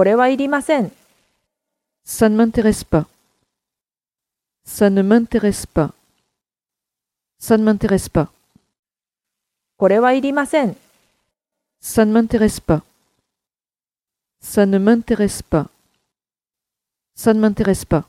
これはいりません。Ça ne m'intéresse pas. Ça ne m'intéresse pas. Ça ne m'intéresse pas. これはいりません。Ça ne m'intéresse pas. Ça ne m'intéresse pas. Ça ne m'intéresse pas.